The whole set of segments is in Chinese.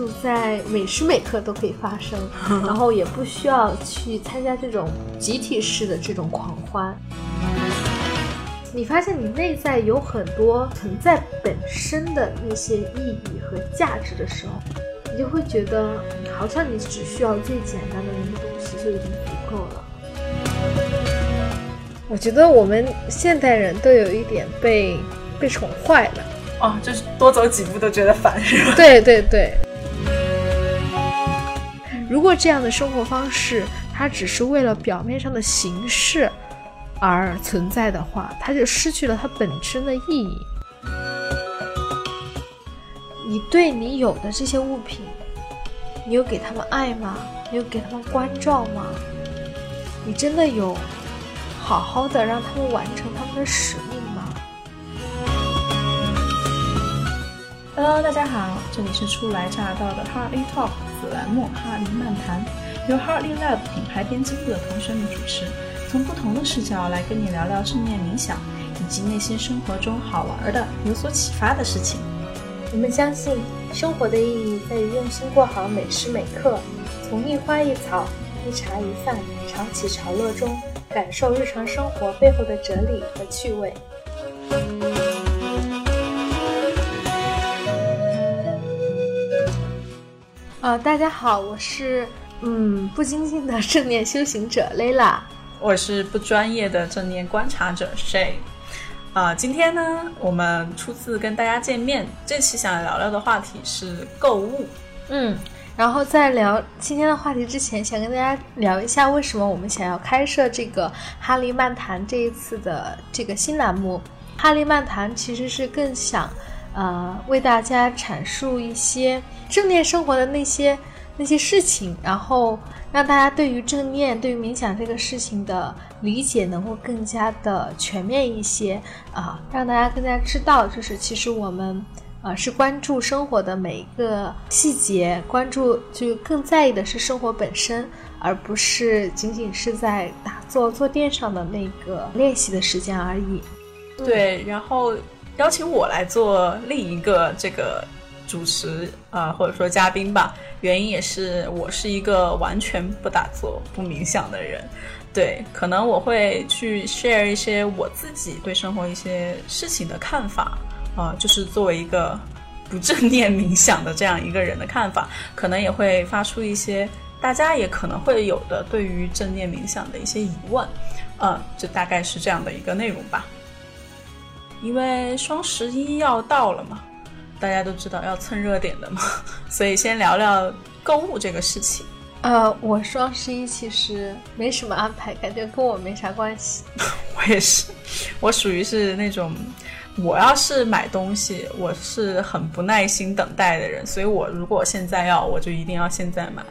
处在每时每刻都可以发生，然后也不需要去参加这种集体式的这种狂欢。你发现你内在有很多存在本身的那些意义和价值的时候，你就会觉得好像你只需要最简单的那个东西就已经足够了。我觉得我们现代人都有一点被被宠坏了。哦，就是多走几步都觉得烦，是吧？对对对。如果这样的生活方式，它只是为了表面上的形式而存在的话，它就失去了它本身的意义。你对你有的这些物品，你有给他们爱吗？你有给他们关照吗？你真的有好好的让他们完成他们的使命？Hello，大家好，这里是初来乍到的 Hardly Talk 栏目《哈利漫谈》，由 Harley Lab 品牌编辑部的同学们主持，从不同的视角来跟你聊聊正面冥想，以及那些生活中好玩的、有所启发的事情。我们相信，生活的意义在于用心过好每时每刻，从一花一草、一茶一饭、潮起潮落中，感受日常生活背后的哲理和趣味。呃，大家好，我是嗯不精进的正念修行者 Layla，我是不专业的正念观察者 Shay。啊，今天呢，我们初次跟大家见面，这期想聊聊的话题是购物。嗯，然后在聊今天的话题之前，想跟大家聊一下为什么我们想要开设这个哈利漫谈这一次的这个新栏目。哈利漫谈其实是更想。呃，为大家阐述一些正念生活的那些那些事情，然后让大家对于正念、对于冥想这个事情的理解能够更加的全面一些啊，让大家更加知道，就是其实我们呃是关注生活的每一个细节，关注就更在意的是生活本身，而不是仅仅是在打坐坐垫上的那个练习的时间而已。对，然后。邀请我来做另一个这个主持啊，或者说嘉宾吧。原因也是我是一个完全不打坐、不冥想的人。对，可能我会去 share 一些我自己对生活一些事情的看法啊，就是作为一个不正念冥想的这样一个人的看法，可能也会发出一些大家也可能会有的对于正念冥想的一些疑问。嗯，就大概是这样的一个内容吧。因为双十一要到了嘛，大家都知道要蹭热点的嘛，所以先聊聊购物这个事情。呃，我双十一其实没什么安排，感觉跟我没啥关系。我也是，我属于是那种，我要是买东西，我是很不耐心等待的人，所以我如果现在要，我就一定要现在买。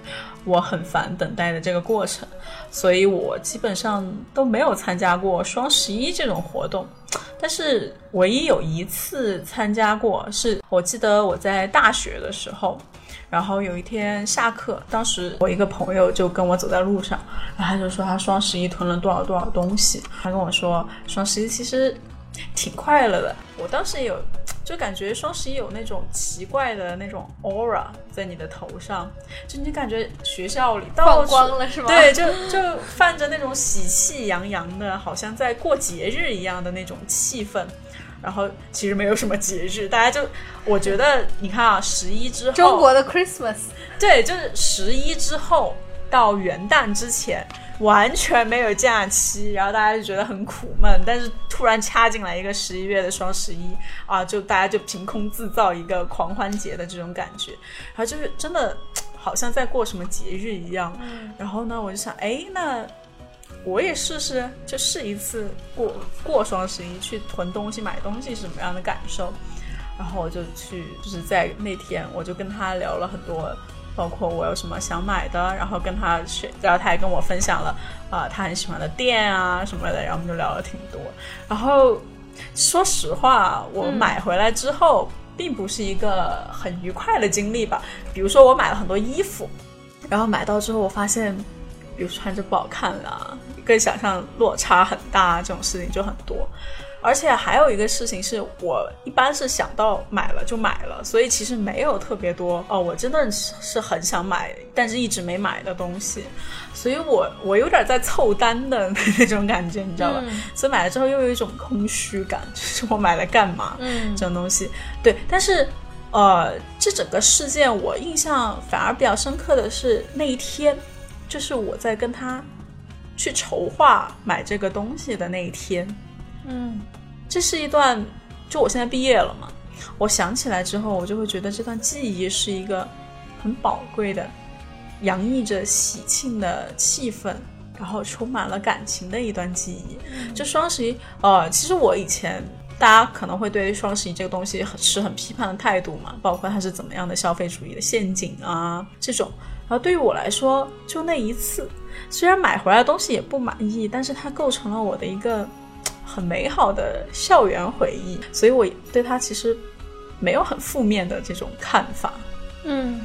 我很烦等待的这个过程，所以我基本上都没有参加过双十一这种活动。但是唯一有一次参加过，是我记得我在大学的时候，然后有一天下课，当时我一个朋友就跟我走在路上，然后他就说他双十一囤了多少多少东西，他跟我说双十一其实挺快乐的。我当时有。就感觉双十一有那种奇怪的那种 aura 在你的头上，就你感觉学校里放光了是吗？对，就 就泛着那种喜气洋洋的，好像在过节日一样的那种气氛。然后其实没有什么节日，大家就我觉得你看啊，十一之后，中国的 Christmas，对，就是十一之后到元旦之前。完全没有假期，然后大家就觉得很苦闷。但是突然掐进来一个十一月的双十一啊，就大家就凭空制造一个狂欢节的这种感觉，然后就是真的好像在过什么节日一样。然后呢，我就想，哎，那我也试试，就试一次过过双十一，去囤东西、买东西是什么样的感受。然后我就去，就是在那天，我就跟他聊了很多。包括我有什么想买的，然后跟他去，然后他还跟我分享了啊，他很喜欢的店啊什么的，然后我们就聊了挺多。然后说实话，我买回来之后，并不是一个很愉快的经历吧。比如说，我买了很多衣服，然后买到之后，我发现，比如穿着不好看啊，跟想象落差很大，这种事情就很多。而且还有一个事情是我一般是想到买了就买了，所以其实没有特别多哦，我真的是是很想买，但是一直没买的东西，所以我 我有点在凑单的那种感觉，你知道吧？所以买了之后又有一种空虚感，就是我买来干嘛？嗯这种东西，对，但是。呃，这整个事件我印象反而比较深刻的是那一天，就是我在跟他去筹划买这个东西的那一天。嗯这是一段，就我现在毕业了嘛，我想起来之后，我就会觉得这段记忆是一个很宝贵的，洋溢着喜庆的气氛，然后充满了感情的一段记忆。就双十一，呃，其实我以前。大家可能会对双十一这个东西持很批判的态度嘛，包括它是怎么样的消费主义的陷阱啊这种。然后对于我来说，就那一次，虽然买回来的东西也不满意，但是它构成了我的一个很美好的校园回忆，所以我对他其实没有很负面的这种看法。嗯，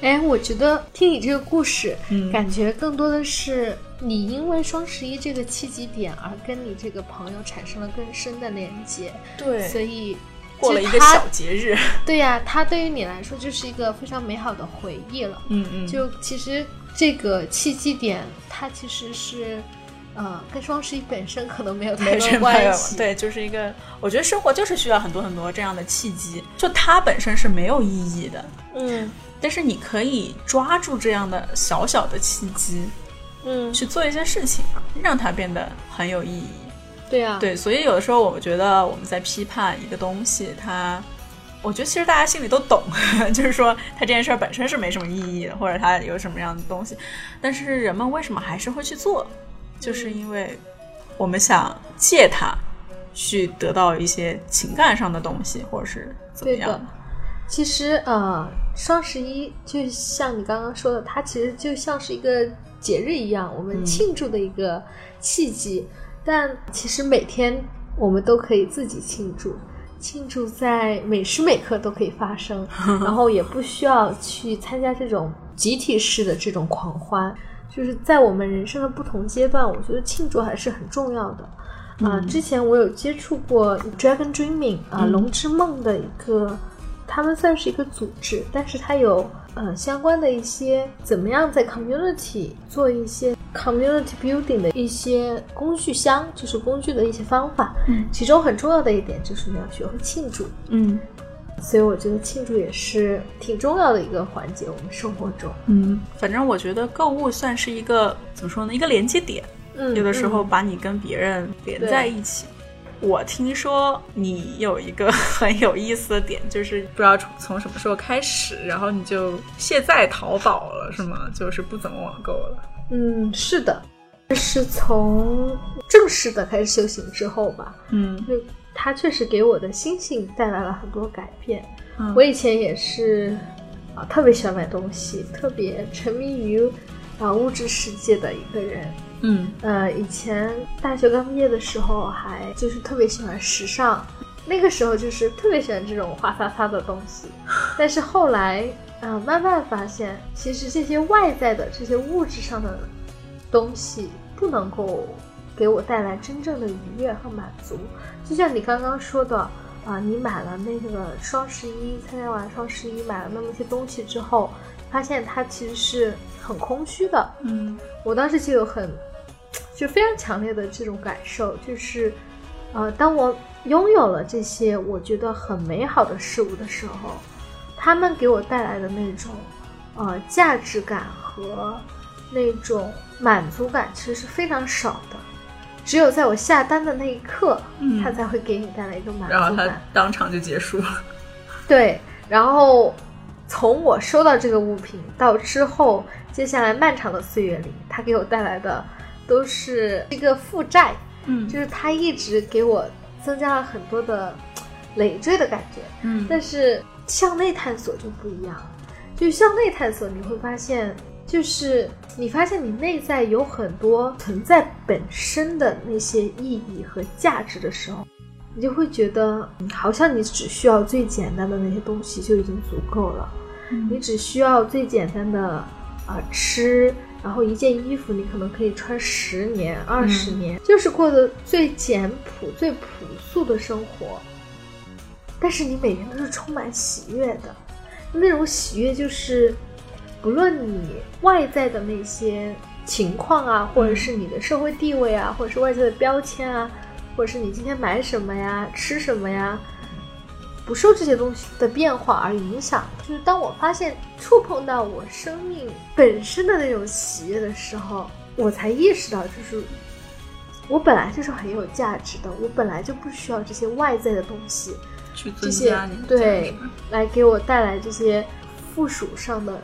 哎，我觉得听你这个故事，嗯感觉更多的是你因为双十一这个契机点而跟你这个朋友产生了更深的连接，对所以过了一个小节日，对呀、它对于你来说就是一个非常美好的回忆了。嗯嗯，就其实这个契机点，它其实是，呃，跟双十一本身可能没有 太没多关系。，对，就是一个，我觉得生活就是需要很多很多这样的契机，就它本身是没有意义的，嗯但是你可以抓住这样的小小的契机嗯，去做一些事情，让它变得很有意义。对啊，对，所以有的时候我觉得我们在批判一个东西，它，我觉得其实大家心里都懂，就是说它这件事儿本身是没什么意义的，或者它有什么样的东西，但是人们为什么还是会去做？就是因为我们想借它去得到一些情感上的东西，或者是怎么样的。其实呃，双十一就像你刚刚说的，它其实就像是一个节日一样，我们嗯庆祝的一个契机。但其实每天我们都可以自己庆祝，庆祝在每时每刻都可以发生，然后也不需要去参加这种集体式的这种狂欢。就是在我们人生的不同阶段，我觉得庆祝还是很重要的。啊、之前我有接触过 Dragon Dreaming 啊、嗯龙之梦的一个，他们算是一个组织，但是它有呃相关的一些怎么样在 community 做一些 community building 的一些工具箱，就是工具的一些方法。嗯其中很重要的一点就是你要学会庆祝，嗯所以我觉得庆祝也是挺重要的一个环节，我们生活中。嗯，反正我觉得购物算是一个怎么说呢，一个连接点。嗯，有的时候嗯把你跟别人连在一起。我听说你有一个很有意思的点，就是不知道从从什么时候开始，然后你就卸载淘宝了，是吗？就是不怎么网购了。嗯，是的，是从正式的开始修行之后吧，嗯就它确实给我的心性带来了很多改变。嗯我以前也是啊、特别喜欢买东西，特别沉迷于啊、物质世界的一个人。嗯呃，以前大学刚毕业的时候，还就是特别喜欢时尚，那个时候就是特别喜欢这种花洒洒的东西。但是后来，呃，慢慢发现，其实这些外在的这些物质上的东西，不能够给我带来真正的愉悦和满足。就像你刚刚说的，啊、你买了那个双十一，参加完双十一买了那么些东西之后，发现它其实是很空虚的。嗯我当时就有很，就非常强烈的这种感受，就是，呃，当我拥有了这些我觉得很美好的事物的时候，他们给我带来的那种，呃，价值感和那种满足感，其实是非常少的。只有在我下单的那一刻，嗯它才会给你带来一个满足然后它足感。当场就结束了。对，然后从我收到这个物品到之后，接下来漫长的岁月里，它给我带来的都是一个负债，嗯就是它一直给我增加了很多的累赘的感觉。嗯但是向内探索就不一样，就是向内探索，你会发现，就是你发现你内在有很多存在本身的那些意义和价值的时候，你就会觉得，嗯好像你只需要最简单的那些东西就已经足够了，你只需要最简单的啊、呃吃然后一件衣服你可能可以穿十年、二十年，就是过得最简朴、最朴素的生活。但是你每天都是充满喜悦的，那种喜悦就是，不论你外在的那些情况啊，或者是你的社会地位啊，或者是外在的标签啊，或者是你今天买什么呀、吃什么呀，不受这些东西的变化而影响。就是当我发现触碰到我生命本身的那种喜悦的时候，我才意识到，就是我本来就是很有价值的，我本来就不需要这些外在的东西。去增这些对来给我带来这些附属上的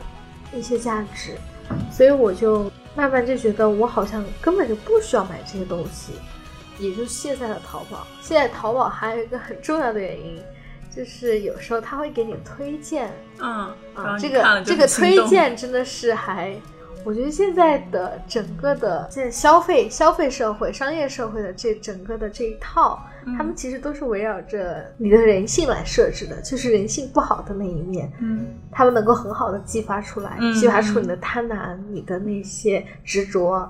一些价值，所以我就慢慢就觉得我好像根本就不需要买这些东西，也就卸载了淘宝。现在淘宝还有一个很重要的原因，就是有时候它会给你推荐嗯，啊，这个这个推荐真的是还。我觉得现在的整个的现在消费消费社会、商业社会的这整个的这一套，他们其实都是围绕着你的人性来设置的，就是人性不好的那一面，嗯他们能够很好的激发出来，嗯激发出你的贪婪、你的那些执着。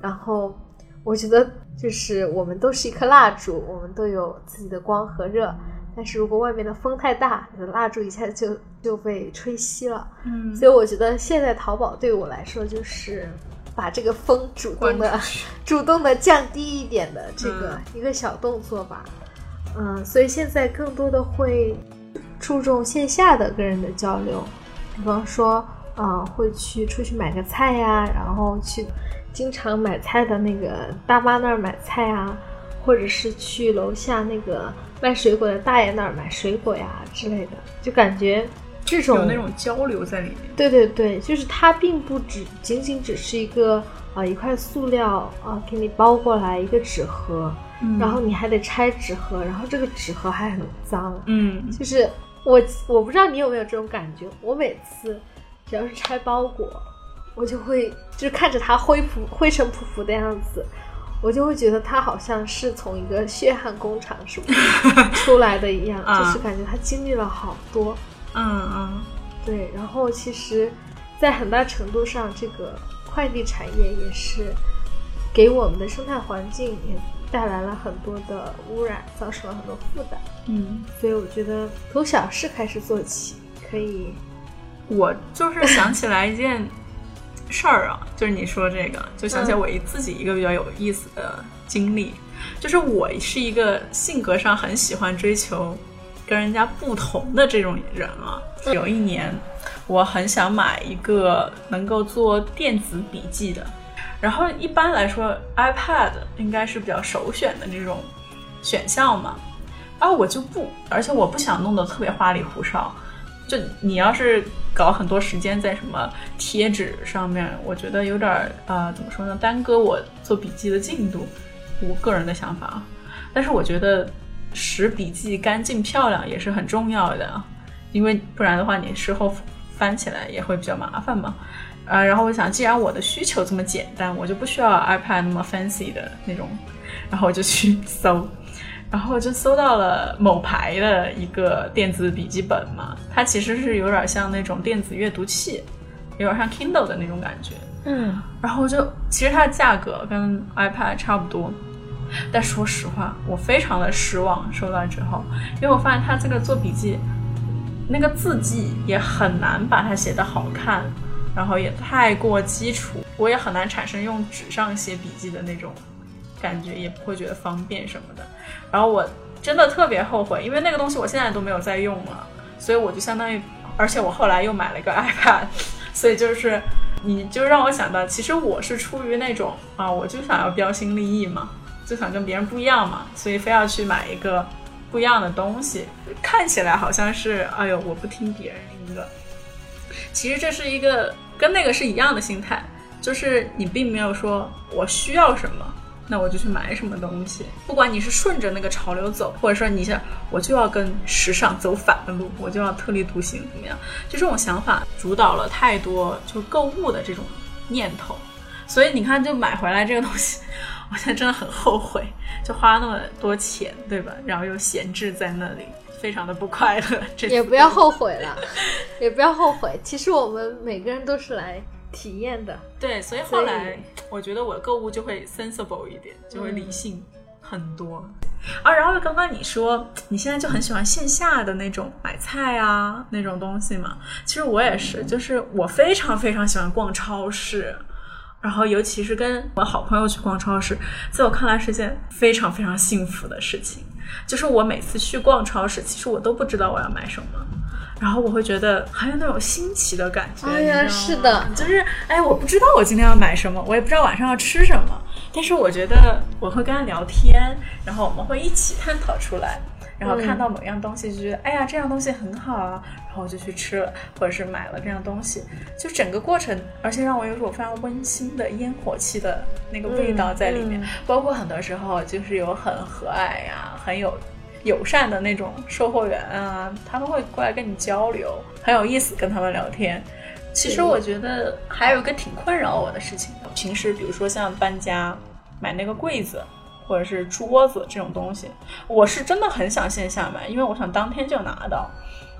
然后，我觉得就是我们都是一颗蜡烛，我们都有自己的光和热，但是如果外面的风太大，你的蜡烛一下就就被吹熄了。嗯，所以我觉得现在淘宝对我来说就是把这个风主动的 主动的降低一点的这个嗯一个小动作吧。嗯，所以现在更多的会注重线下的跟人的交流，比方说，啊、会去出去买个菜呀，然后去经常买菜的那个大妈那儿买菜啊，或者是去楼下那个卖水果的大爷那儿买水果呀之类的，就感觉这种有那种交流在里面。对对对，就是它并不只仅仅只是一个啊、一块塑料啊、给你包过来一个纸盒，嗯然后你还得拆纸盒，然后这个纸盒还很脏，嗯就是我我不知道你有没有这种感觉，我每次只要是拆包裹，我就会就是看着它灰扑灰尘扑扑的样子。我就会觉得他好像是从一个血汗工厂什么 出来的一样，啊就是感觉他经历了好多。嗯嗯对，然后其实，在很大程度上，这个快递产业也是给我们的生态环境也带来了很多的污染，造成了很多负担。嗯，所以我觉得从小事开始做起，可以，我就是想起来一件事儿啊，就是你说这个，就想起来我一自己一个比较有意思的经历，就是我是一个性格上很喜欢追求跟人家不同的这种人啊。有一年，我很想买一个能够做电子笔记的，然后一般来说 iPad 应该是比较首选的这种选项嘛，啊，我就不，而且我不想弄得特别花里胡哨。就你要是搞很多时间在什么贴纸上面，我觉得有点儿呃，怎么说呢，耽搁我做笔记的进度。我个人的想法啊，但是我觉得使笔记干净漂亮也是很重要的啊，因为不然的话你事后翻起来也会比较麻烦嘛。呃，然后我想，既然我的需求这么简单，我就不需要 iPad 那么 fancy 的那种，然后我就去搜，然后就搜到了某牌的一个电子笔记本嘛，它其实是有点像那种电子阅读器，有点像 Kindle 的那种感觉。嗯然后就其实它的价格跟 iPad 差不多，但说实话，我非常的失望。收到之后，因为我发现它这个做笔记，那个字迹也很难把它写的好看，然后也太过基础，我也很难产生用纸上写笔记的那种感觉，也不会觉得方便什么的。然后我真的特别后悔，因为那个东西我现在都没有在用了，所以我就相当于，而且我后来又买了一个 iPad，所以就是。你就让我想到，其实我是出于那种啊，我就想要标新立异嘛，就想跟别人不一样嘛，所以非要去买一个不一样的东西，看起来好像是哎呦我不听别人的，其实这是一个跟那个是一样的心态，就是你并没有说我需要什么，那我就去买什么东西，不管你是顺着那个潮流走，或者说你想我就要跟时尚走反的路，我就要特立独行怎么样？就这种想法主导了太多就购物的这种念头，所以你看，就买回来这个东西，我现在真的很后悔，就花那么多钱，对吧？然后又闲置在那里，非常的不快乐。这也不要后悔了，也不要后悔。其实我们每个人都是来体验的。对，所以后来我觉得我购物就会 sensible 一点，就会理性很多。啊，然后刚刚你说你现在就很喜欢线下的那种买菜啊那种东西嘛，其实我也是，就是我非常非常喜欢逛超市。然后，尤其是跟我好朋友去逛超市，在我看来是件非常非常幸福的事情。就是我每次去逛超市，其实我都不知道我要买什么，然后我会觉得很有那种新奇的感觉。哎呀，是的，就是哎，我不知道我今天要买什么，我也不知道晚上要吃什么，但是我觉得我会跟他聊天，然后我们会一起探讨出来。然后看到某样东西就觉得，哎呀，这样东西很好啊，然后我就去吃了，或者是买了这样东西。就整个过程，而且让我有种非常温馨的烟火气的那个味道在里面。包括很多时候，就是有很和蔼呀、很有友善的那种售货员啊，他们会过来跟你交流，很有意思，跟他们聊天。其实我觉得还有一个挺困扰我的事情，平时比如说像搬家买那个柜子。或者是桌子这种东西，我是真的很想线下买，因为我想当天就拿到，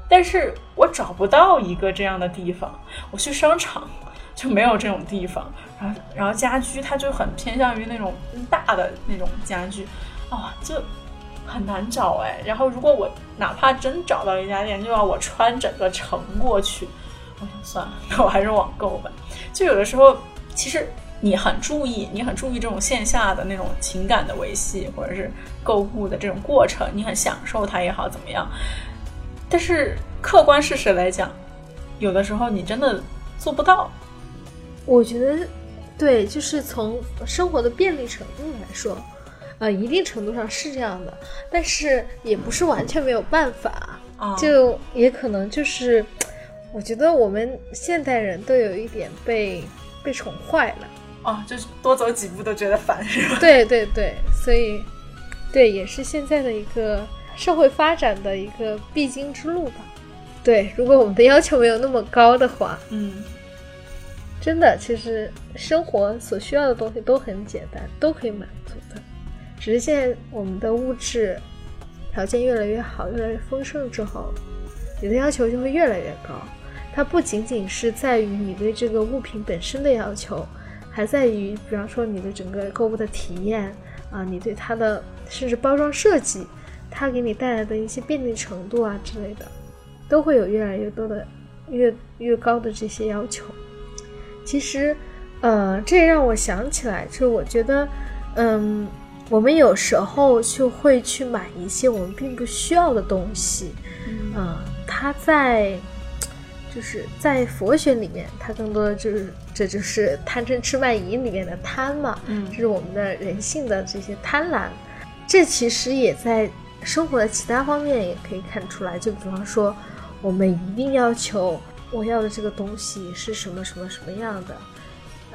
但是我找不到一个这样的地方。我去商场就没有这种地方，然后然后家居它就很偏向于那种大的那种家具，啊，就很难找哎。然后如果我哪怕真找到一家店，就要我穿整个城过去，我想算了，那我还是网购吧。就有的时候其实。你很注意，你很注意这种线下的那种情感的维系，或者是购物的这种过程，你很享受它也好，怎么样？但是客观事实来讲，有的时候你真的做不到。我觉得，对，就是从生活的便利程度来说，呃，一定程度上是这样的，但是也不是完全没有办法，就也可能就是，我觉得我们现代人都有一点被被宠坏了。哦，就是多走几步都觉得烦，是吧？对对对，所以，对，也是现在的一个社会发展的一个必经之路吧。对，如果我们的要求没有那么高的话，嗯，真的，其实生活所需要的东西都很简单，都可以满足的。只是现在我们的物质条件越来越好，越来越丰盛之后，你的要求就会越来越高。它不仅仅是在于你对这个物品本身的要求。还在于，比方说你的整个购物的体验啊，你对它的甚至包装设计，它给你带来的一些便利程度啊之类的，都会有越来越多的、越越高的这些要求。其实，呃，这也让我想起来，就是我觉得，嗯，我们有时候就会去买一些我们并不需要的东西，嗯，它在。就是在佛学里面，它更多的就是，这就是贪嗔痴慢疑里面的贪嘛，嗯，就是我们的人性的这些贪婪。这其实也在生活的其他方面也可以看出来，就比方说，我们一定要求我要的这个东西是什么什么什么样的，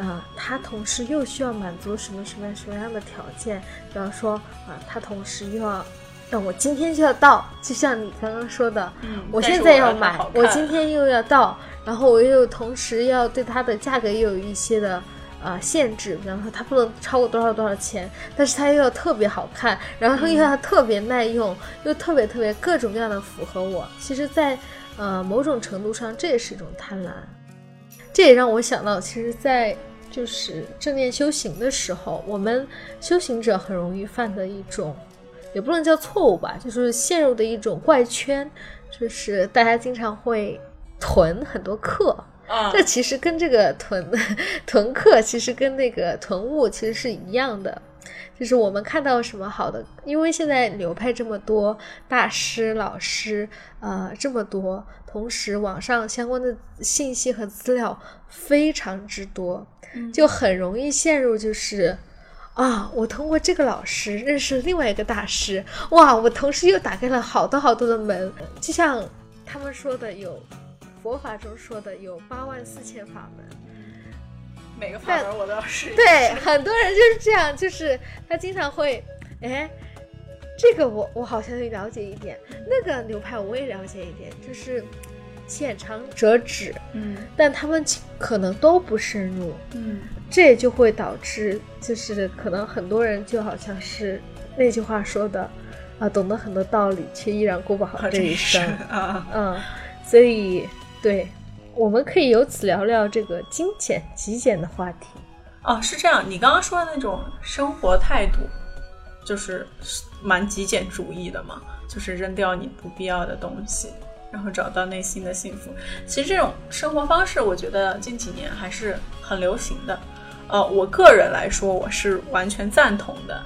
啊，他同时又需要满足什么什么什么样的条件，比方说，啊，他同时又要。那我今天就要到，就像你刚刚说的，我现在要买，我今天又要到，然后我又同时要对它的价格又有一些的呃限制，比方说它不能超过多少多少钱，但是它又要特别好看，然后又要特别耐用，又特别特别各种各样的符合我。其实，在呃某种程度上，这也是一种贪婪。这也让我想到，其实，在就是正念修行的时候，我们修行者很容易犯的一种。也不能叫错误吧，就是陷入的一种怪圈，就是大家经常会囤很多课，这其实跟这个囤 囤课，其实跟那个囤物其实是一样的，就是我们看到什么好的，因为现在流派这么多，大师老师呃这么多，同时网上相关的信息和资料非常之多，就很容易陷入就是。啊！我通过这个老师认识另外一个大师，哇！我同时又打开了好多好多的门，就像他们说的，有佛法中说的有八万四千法门，每个法门我都要试。对，很多人就是这样，就是他经常会，哎，这个我我好像了解一点，那个流派我也了解一点，就是浅尝辄止，嗯，但他们可能都不深入，嗯。这也就会导致，就是可能很多人就好像是那句话说的，啊，懂得很多道理，却依然过不好这一生啊。嗯，所以对，我们可以由此聊聊这个精简、极简的话题。哦，是这样。你刚刚说的那种生活态度，就是蛮极简主义的嘛，就是扔掉你不必要的东西，然后找到内心的幸福。其实这种生活方式，我觉得近几年还是很流行的。呃，我个人来说，我是完全赞同的。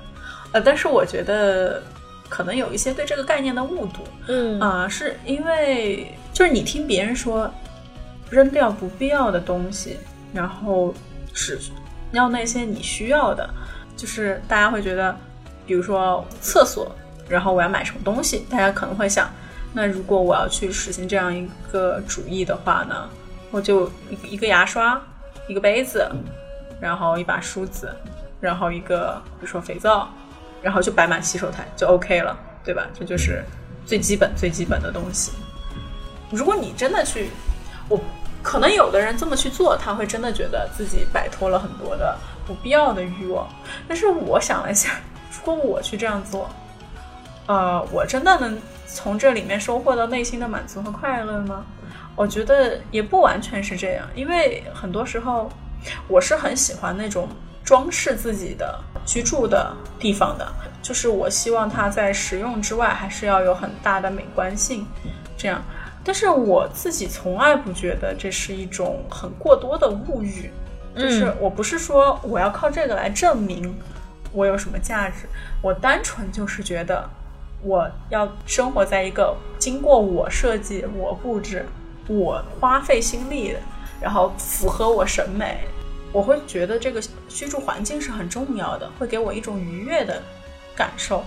呃，但是我觉得可能有一些对这个概念的误读。嗯啊、是因为就是你听别人说扔掉不必要的东西，然后只要那些你需要的，就是大家会觉得，比如说厕所，然后我要买什么东西，大家可能会想，那如果我要去实行这样一个主义的话呢，我就一个牙刷，一个杯子，然后一把梳子，然后一个比如说肥皂，然后就摆满洗手台就 OK 了，对吧？这就是最基本最基本的东西。如果你真的去，我可能有的人这么去做，他会真的觉得自己摆脱了很多的不必要的欲望。但是我想了一下，如果我去这样做，呃，我真的能从这里面收获到内心的满足和快乐吗？我觉得也不完全是这样，因为很多时候我是很喜欢那种装饰自己的居住的地方的，就是我希望它在实用之外，还是要有很大的美观性，这样。但是我自己从来不觉得这是一种很过多的物欲，就是我不是说我要靠这个来证明我有什么价值，我单纯就是觉得我要生活在一个经过我设计、我布置、我花费心力的，然后符合我审美，我会觉得这个居住环境是很重要的，会给我一种愉悦的感受。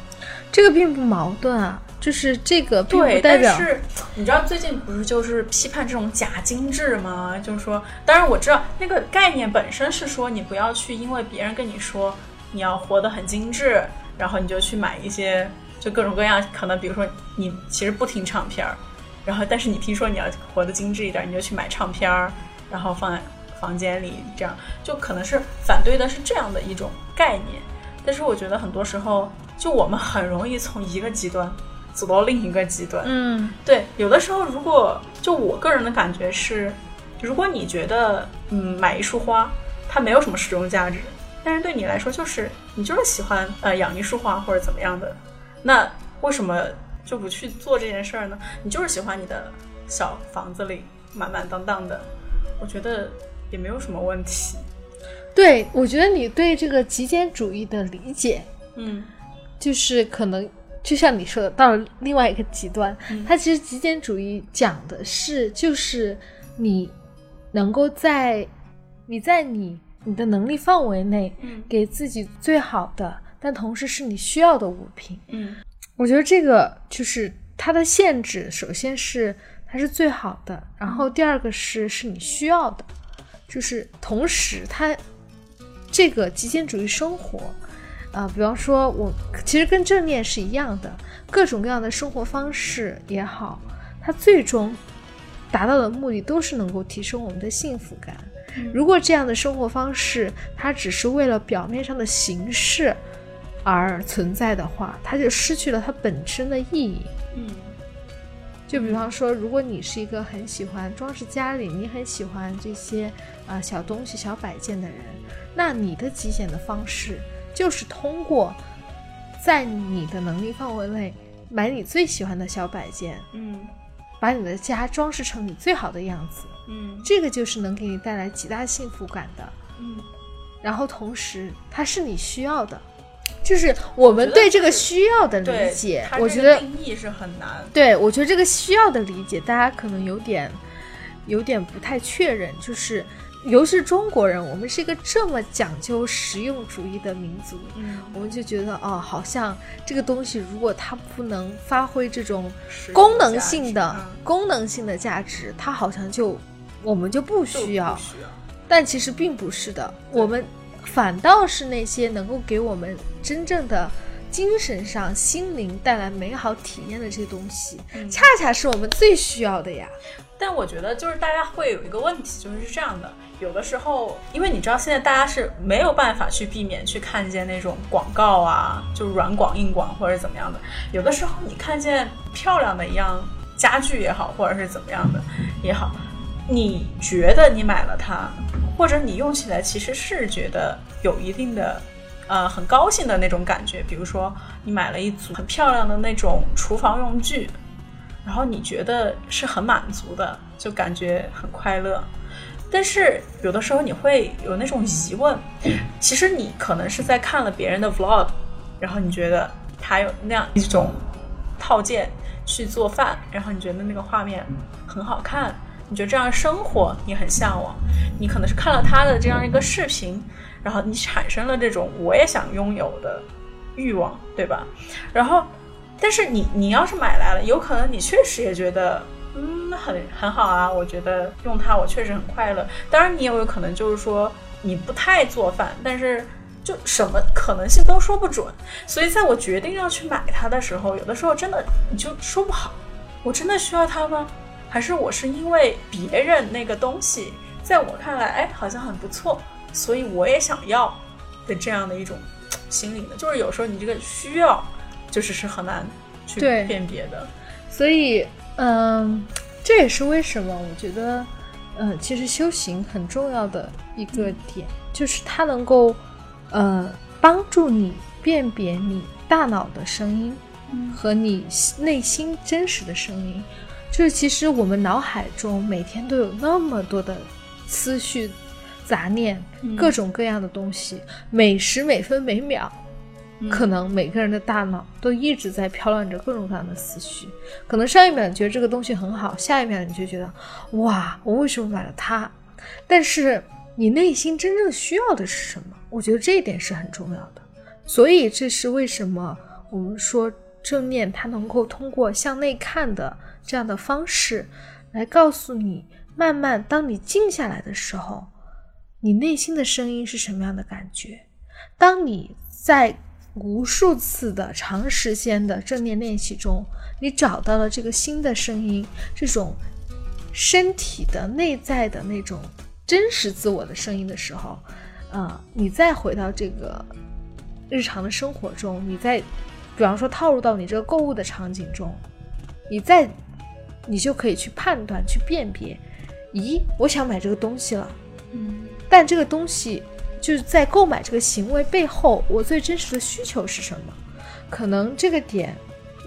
这个并不矛盾啊，就是这个并对，不代表但是你知道最近不是就是批判这种假精致吗？就是说，当然我知道那个概念本身是说你不要去因为别人跟你说你要活得很精致，然后你就去买一些就各种各样，可能比如说你其实不听唱片儿，然后但是你听说你要活得精致一点，你就去买唱片儿，然后放在房间里，这样就可能是反对的是这样的一种概念。但是我觉得很多时候，就我们很容易从一个极端走到另一个极端。嗯对，有的时候如果就我个人的感觉是，如果你觉得嗯买一束花它没有什么实用价值，但是对你来说就是你就是喜欢呃养一束花或者怎么样的，那为什么就不去做这件事儿呢？你就是喜欢你的小房子里满满当当的，我觉得也没有什么问题。对，我觉得你对这个极简主义的理解，嗯就是可能就像你说的，到了另外一个极端，它其实极简主义讲的是，就是你能够在你在你你的能力范围内，嗯。给自己最好的，但同时是你需要的物品。嗯。我觉得这个就是它的限制，首先是它是最好的，然后第二个是是你需要的，就是同时它这个极简主义生活，啊、比方说我其实跟正念是一样的，各种各样的生活方式也好，它最终达到的目的都是能够提升我们的幸福感。如果这样的生活方式它只是为了表面上的形式而存在的话，它就失去了它本身的意义。嗯就比方说，如果你是一个很喜欢装饰家里，你很喜欢这些啊、呃小东西、小摆件的人，那你的极简的方式就是通过在你的能力范围内买你最喜欢的小摆件，嗯把你的家装饰成你最好的样子，嗯这个就是能给你带来极大幸福感的。嗯，然后同时，它是你需要的，就是我们对这个需要的理解我觉得定义是很难。对，我觉得这个需要的理解，大家可能有点有点不太确认，就是尤其是中国人，我们是一个这么讲究实用主义的民族，嗯，我们就觉得哦，好像这个东西如果它不能发挥这种功能性的功能性的价值，它好像就我们就不需要。需要。但其实并不是的，我们反倒是那些能够给我们真正的精神上、心灵带来美好体验的这些东西，嗯恰恰是我们最需要的呀。但我觉得就是大家会有一个问题，就是是这样的，有的时候，因为你知道现在大家是没有办法去避免去看见那种广告啊，就软广、硬广或者怎么样的。有的时候你看见漂亮的一样家具也好，或者是怎么样的也好，你觉得你买了它，或者你用起来其实是觉得有一定的，呃，很高兴的那种感觉。比如说，你买了一组很漂亮的那种厨房用具，然后你觉得是很满足的，就感觉很快乐。但是有的时候你会有那种疑问，其实你可能是在看了别人的 vlog，然后你觉得他有那样一种套件去做饭，然后你觉得那个画面很好看。你觉得这样生活你很向往，你可能是看了他的这样一个视频，然后你产生了这种我也想拥有的欲望，对吧？然后，但是你你要是买来了，有可能你确实也觉得，嗯，很很好啊，我觉得用它我确实很快乐。当然，你也有可能就是说你不太做饭，但是就什么可能性都说不准。所以在我决定要去买它的时候，有的时候真的你就说不好，我真的需要它吗？还是我是因为别人那个东西，在我看来，哎，好像很不错，所以我也想要的这样的一种心理呢？就是有时候你这个需要，就是是很难去辨别的。所以，嗯，这也是为什么我觉得，嗯，其实修行很重要的一个点，就是它能够，呃，帮助你辨别你大脑的声音和你内心真实的声音。就是其实我们脑海中每天都有那么多的思绪、杂念，各种各样的东西，每时每分每秒，可能每个人的大脑都一直在飘乱着各种各样的思绪。可能上一秒你觉得这个东西很好，下一秒你就觉得哇，我为什么买了它？但是你内心真正需要的是什么？我觉得这一点是很重要的。所以这是为什么我们说正念它能够通过向内看的。这样的方式来告诉你，慢慢当你静下来的时候，你内心的声音是什么样的感觉？当你在无数次的长时间的正念练习中，你找到了这个新的声音，这种身体的内在的那种真实自我的声音的时候，啊，你再回到这个日常的生活中，你再比方说套入到你这个购物的场景中，你再。你就可以去判断、去辨别，咦，我想买这个东西了，嗯，但这个东西就是在购买这个行为背后，我最真实的需求是什么？可能这个点，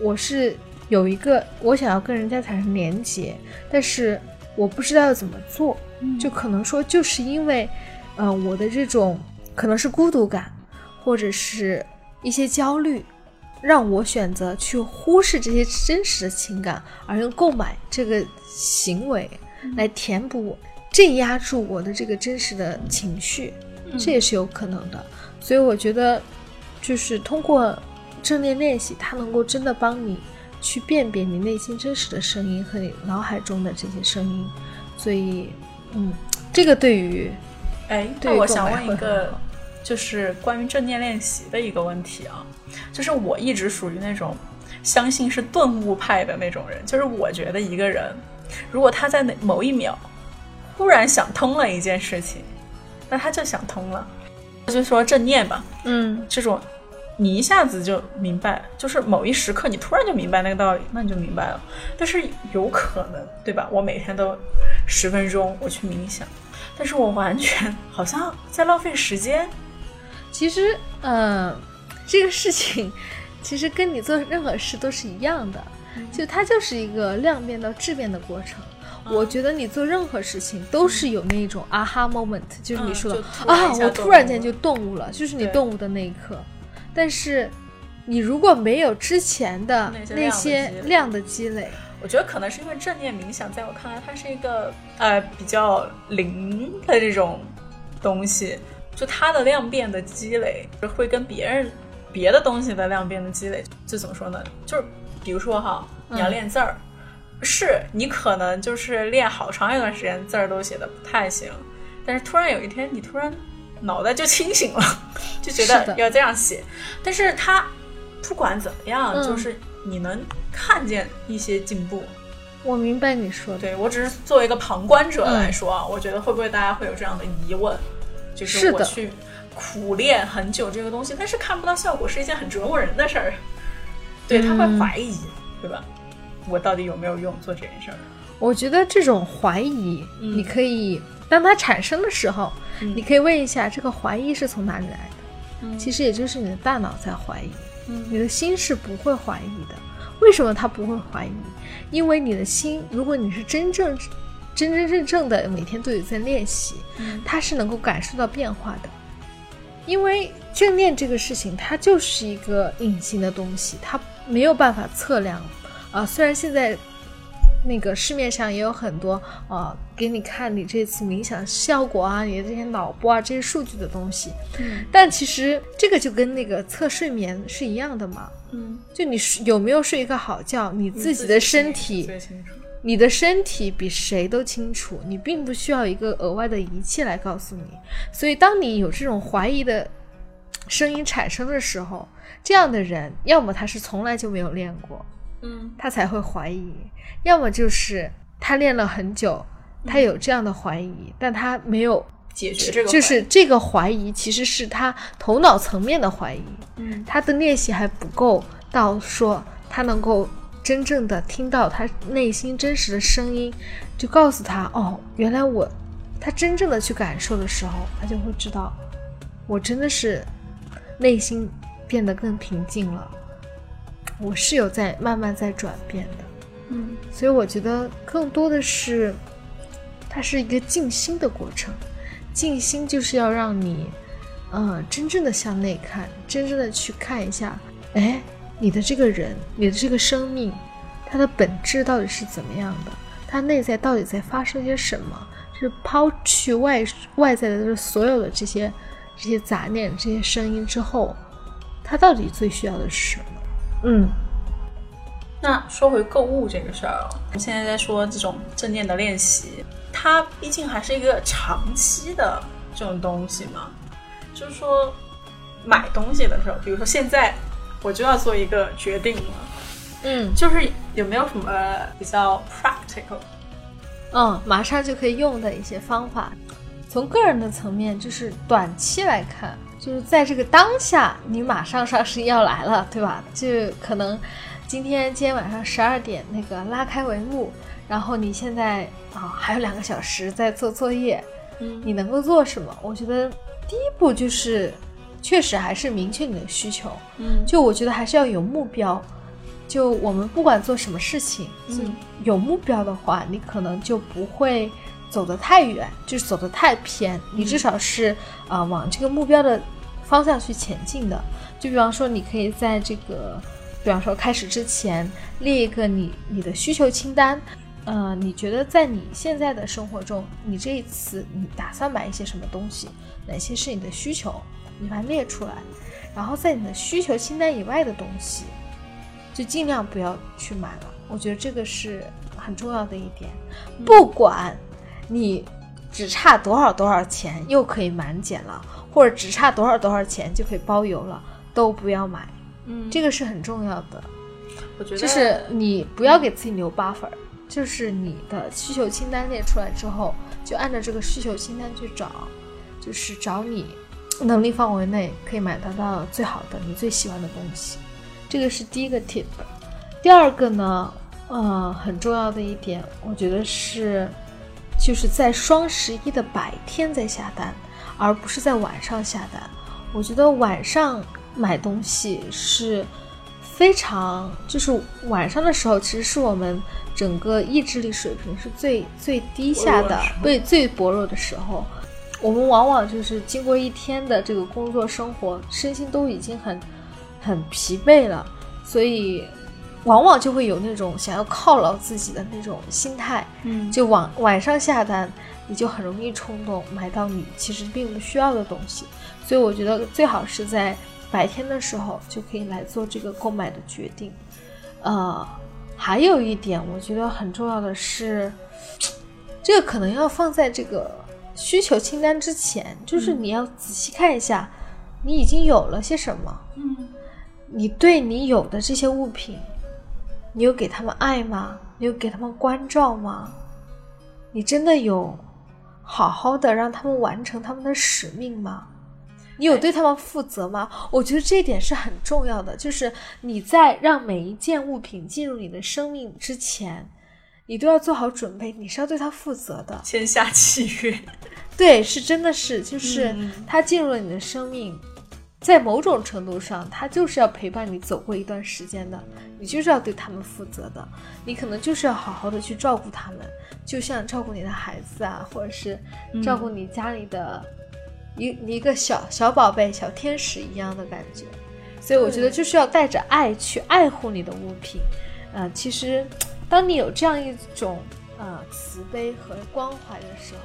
我是有一个我想要跟人家产生连接，但是我不知道要怎么做，就可能说就是因为，呃，我的这种可能是孤独感，或者是一些焦虑。让我选择去忽视这些真实的情感，而用购买这个行为来填补、镇压住我的这个真实的情绪，这也是有可能的。所以我觉得，就是通过正念练习，它能够真的帮你去辨别你内心真实的声音和你脑海中的这些声音。所以，嗯，这个对于，哎，对我想问一个。就是关于正念练习的一个问题啊，就是我一直属于那种相信是顿悟派的那种人，就是我觉得一个人如果他在那某一秒忽然想通了一件事情，那他就想通了，就说正念吧，嗯，这种你一下子就明白，就是某一时刻你突然就明白那个道理，那你就明白了。但是有可能，对吧？我每天都十分钟我去冥想，但是我完全好像在浪费时间。其实，嗯，这个事情 其实跟你做任何事都是一样的，就它就是一个量变到质变的过程。我觉得你做任何事情都是有那种啊哈 moment，就是你说的啊，我突然间就顿悟了，就是你顿悟的那一刻。但是你如果没有之前的那些量的积累，我觉得可能是因为正念冥想，在我看来，它是一个呃比较灵的这种东西。就它的量变的积累，会跟别人别的东西的量变的积累，就怎么说呢？就是比如说哈，你要练字儿，是你可能就是练好长一段时间，字儿都写的不太行，但是突然有一天，你突然脑袋就清醒了，就觉得要这样写。但是他不管怎么样，就是你能看见一些进步。我明白你说的，对我只是作为一个旁观者来说啊，我觉得会不会大家会有这样的疑问？就是我去苦练很久这个东西，但是看不到效果是一件很折磨人的事儿。对他会怀疑，对吧？我到底有没有用做这件事儿？我觉得这种怀疑，嗯你可以当它产生的时候，嗯你可以问一下，这个怀疑是从哪里来的？嗯其实也就是你的大脑在怀疑，嗯你的心是不会怀疑的。为什么它不会怀疑？因为你的心，如果你是真正、真真正正的每天都有在练习，嗯它是能够感受到变化的。因为正念这个事情，它就是一个隐形的东西，它没有办法测量。啊、虽然现在那个市面上也有很多呃，给你看你这次冥想效果啊，你的这些脑波啊这些数据的东西，嗯但其实这个就跟那个测睡眠是一样的嘛。嗯，就你睡有没有睡一个好觉，你自己的身体，最清楚。你的身体比谁都清楚，你并不需要一个额外的仪器来告诉你。所以，当你有这种怀疑的声音产生的时候，这样的人，要么他是从来就没有练过，嗯。他才会怀疑；要么就是他练了很久，他有这样的怀疑，但他没有，解决这个就是这个怀疑其实是他头脑层面的怀疑，嗯。他的练习还不够到说他能够真正的听到他内心真实的声音，就告诉他哦，原来我，他真正的去感受的时候，他就会知道，我真的是内心变得更平静了，我是有在慢慢在转变的，嗯所以我觉得更多的是，它是一个静心的过程，静心就是要让你，呃，真正的向内看，真正的去看一下，哎，你的这个人，你的这个生命，它的本质到底是怎么样的？它内在到底在发生些什么？是抛去外外在的就是所有的这些这些杂念、这些声音之后，它到底最需要的是什么？嗯那说回购物这个事儿，我们现在在说这种正念的练习，它毕竟还是一个长期的这种东西嘛。就是说，买东西的时候，比如说现在我就要做一个决定了，嗯就是有没有什么比较 practical？嗯，马上就可以用的一些方法。从个人的层面，就是短期来看，就是在这个当下，你马上双十一要来了，对吧？就可能今天今天晚上十二点那个拉开帷幕，然后你现在啊还有两个小时在做作业，嗯你能够做什么？我觉得第一步就是，确实还是明确你的需求。嗯就我觉得还是要有目标。就我们不管做什么事情，嗯就有目标的话，你可能就不会走得太远，就是走得太偏。你至少是啊、呃往这个目标的方向去前进的。就比方说，你可以在这个，比方说开始之前列一个你你的需求清单。呃，你觉得在你现在的生活中，你这一次你打算买一些什么东西？哪些是你的需求？你把它列出来。然后在你的需求清单以外的东西，就尽量不要去买了。我觉得这个是很重要的一点。不管你只差多少多少钱又可以满减了，或者只差多少多少钱就可以包邮了，都不要买。嗯，这个是很重要的，我觉得就是你不要给自己留 buffer，就是你的需求清单列出来之后，就按照这个需求清单去找，就是找你能力范围内可以买得到最好的、你最喜欢的东西。这个是第一个 tip。第二个呢，呃，很重要的一点，我觉得是，就是在双十一的白天在下单，而不是在晚上下单。我觉得晚上买东西是非常，就是晚上的时候，其实是我们整个意志力水平是最最低下的薄弱的时，候最最薄弱的时候。我们往往就是经过一天的这个工作生活，身心都已经很很疲惫了，所以往往就会有那种想要犒劳自己的那种心态，嗯就晚晚上下单，你就很容易冲动买到你其实并不需要的东西。所以我觉得最好是在白天的时候就可以来做这个购买的决定。呃，还有一点我觉得很重要的是，这个可能要放在这个需求清单之前，就是你要仔细看一下，你已经有了些什么。嗯你对你有的这些物品，你有给他们爱吗？你有给他们关照吗？你真的有好好的让他们完成他们的使命吗？你有对他们负责吗？我觉得这一点是很重要的，就是你在让每一件物品进入你的生命之前，你都要做好准备，你是要对它负责的。签下契约，对，是真的是，就是嗯它进入了你的生命，在某种程度上，他就是要陪伴你走过一段时间的，你就是要对他们负责的，你可能就是要好好的去照顾他们，就像照顾你的孩子啊，或者是照顾你家里的一一个小小宝贝、小天使一样的感觉。所以我觉得就是要带着爱去爱护你的物品。呃，其实当你有这样一种呃慈悲和关怀的时候，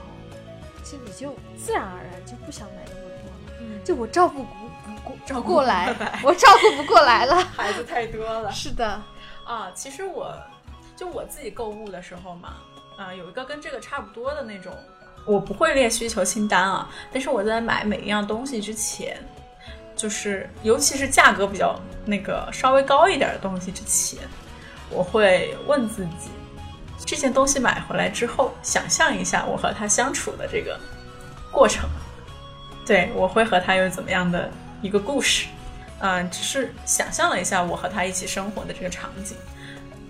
其实你就自然而然就不想买那么多了。嗯就我照顾不不过照顾不过来不过来，我照顾不过来了。孩子太多了。是的，啊，其实我就我自己购物的时候嘛，啊，有一个跟这个差不多的那种，我不会列需求清单啊，但是我在买每一样东西之前，就是尤其是价格比较那个稍微高一点的东西之前，我会问自己，这件东西买回来之后，想象一下我和他相处的这个过程，对我会和他有怎么样的一个故事。嗯，只是想象了一下我和他一起生活的这个场景，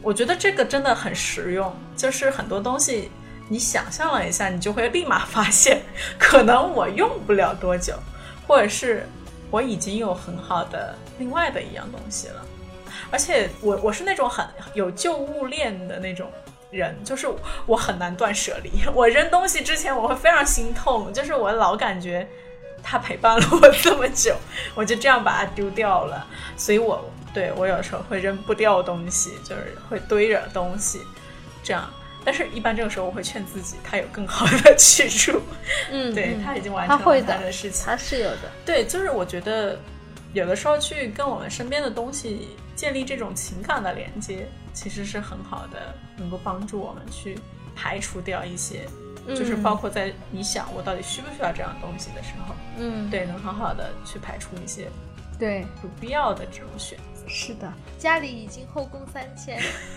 我觉得这个真的很实用。就是很多东西你想象了一下，你就会立马发现，可能我用不了多久，或者是我已经有很好的另外的一样东西了。而且我我是那种很有旧物链的那种人，就是我很难断舍离。我扔东西之前，我会非常心痛，就是我老感觉。他陪伴了我这么久，我就这样把它丢掉了，所以我对我有时候会扔不掉东西，就是会堆着东西，这样。但是，一般这个时候我会劝自己，他有更好的去处，嗯，对嗯他已经完成了他会的事情。他是有的。对，就是我觉得有的时候去跟我们身边的东西建立这种情感的连接，其实是很好的，能够帮助我们去排除掉一些，就是嗯包括在你想我到底需不需要这样东西的时候，嗯，对，能很好的去排除一些对，不必要的这种选择。是的。家里已经后宫三千，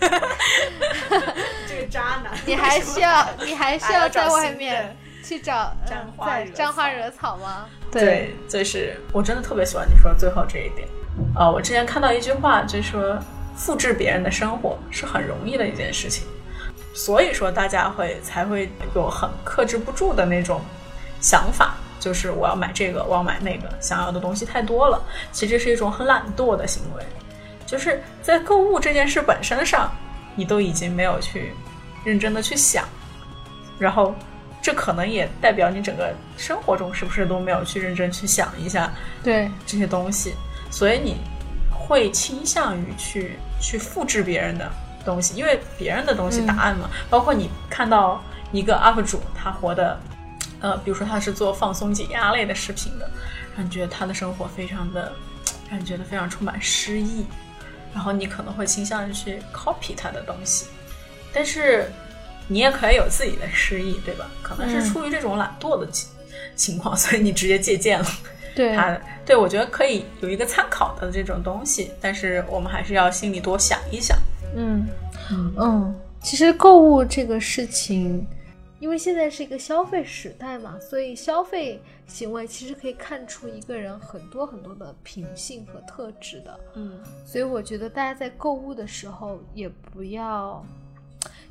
这个渣男，你还需要你还需要在外面面。去找沾花沾花草惹草吗？对，就是我真的特别喜欢你说最后这一点。啊、我之前看到一句话，就是说复制别人的生活是很容易的一件事情，所以说大家会才会有很克制不住的那种想法，就是我要买这个，我要买那个，想要的东西太多了。其实这是一种很懒惰的行为，就是在购物这件事本身上，你都已经没有去认真的去想，然后这可能也代表你整个生活中是不是都没有去认真去想一下对，这些东西，所以你会倾向于去去复制别人的东西，因为别人的东西答案嘛，包括你看到一个 UP 主他活的，呃，比如说他是做放松解压类的视频的，让你觉得他的生活非常的，让你觉得非常充满诗意，然后你可能会倾向于去 copy 他的东西，但是你也可以有自己的诗意，对吧？可能是嗯出于这种懒惰的情情况，所以你直接借鉴了。对，他对我觉得可以有一个参考的这种东西，但是我们还是要心里多想一想。嗯。嗯。嗯，其实购物这个事情，因为现在是一个消费时代嘛，所以消费行为其实可以看出一个人很多很多的品性和特质的。嗯。所以我觉得大家在购物的时候也不要，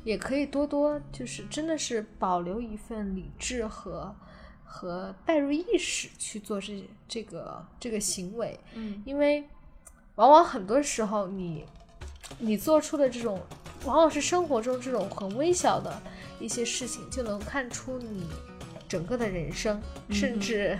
也可以多多就是真的是保留一份理智和和代入意识去做这这个这个行为，嗯。因为往往很多时候你你做出的这种，往往是生活中这种很微小的一些事情，就能看出你整个的人生，甚至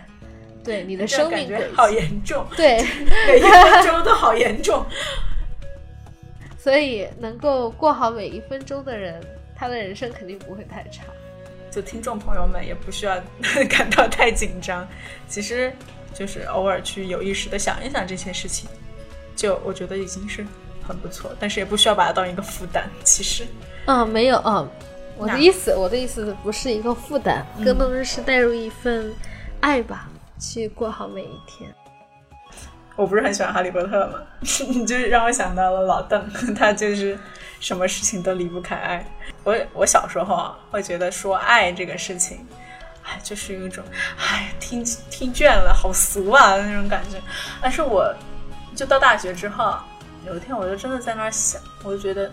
对你的生命轨感觉好。严重，对，每一分钟都好严重。所以能够过好每一分钟的人，他的人生肯定不会太差。就听众朋友们也不需要 感到太紧张，其实就是偶尔去有意识的想一想这些事情，就我觉得已经是很不错，但是也不需要把它当一个负担。其实，嗯，没有，嗯，我的意思，我的意思不是一个负担，嗯更多的是带入一份爱吧，去过好每一天。我不是很喜欢哈利波特嘛，就是让我想到了老邓，他就是什么事情都离不开爱。我我小时候啊，会觉得说爱这个事情，哎，就是有一种哎听听倦了，好俗啊那种感觉。但是我就到大学之后，有一天我就真的在那儿想，我就觉得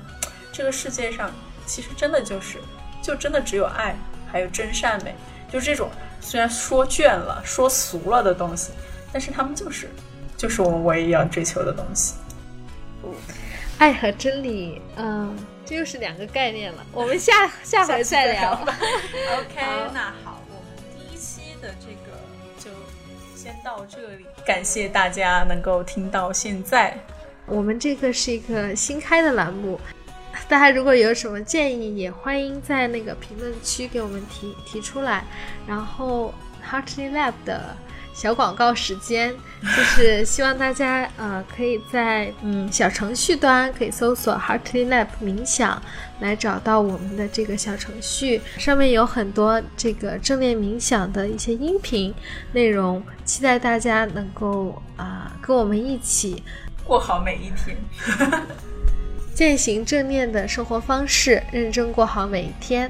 这个世界上其实真的就是就真的只有爱，还有真善美，就这种虽然说倦了、说俗了的东西，但是他们就是就是我们唯一要追求的东西。爱和真理，嗯，这又是两个概念了。我们下 下回再聊。吧 OK，那好，我们第一期的这个就先到这里，感谢大家能够听到现在。我们这个是一个新开的栏目，大家如果有什么建议，也欢迎在那个评论区给我们提提出来。然后 Heartly Lab 的。小广告时间，就是希望大家呃可以在嗯小程序端可以搜索 Heartly Lab 冥想，来找到我们的这个小程序，上面有很多这个正念冥想的一些音频内容，期待大家能够啊跟我们一起过好每一天，践行正念的生活方式，认真过好每一天。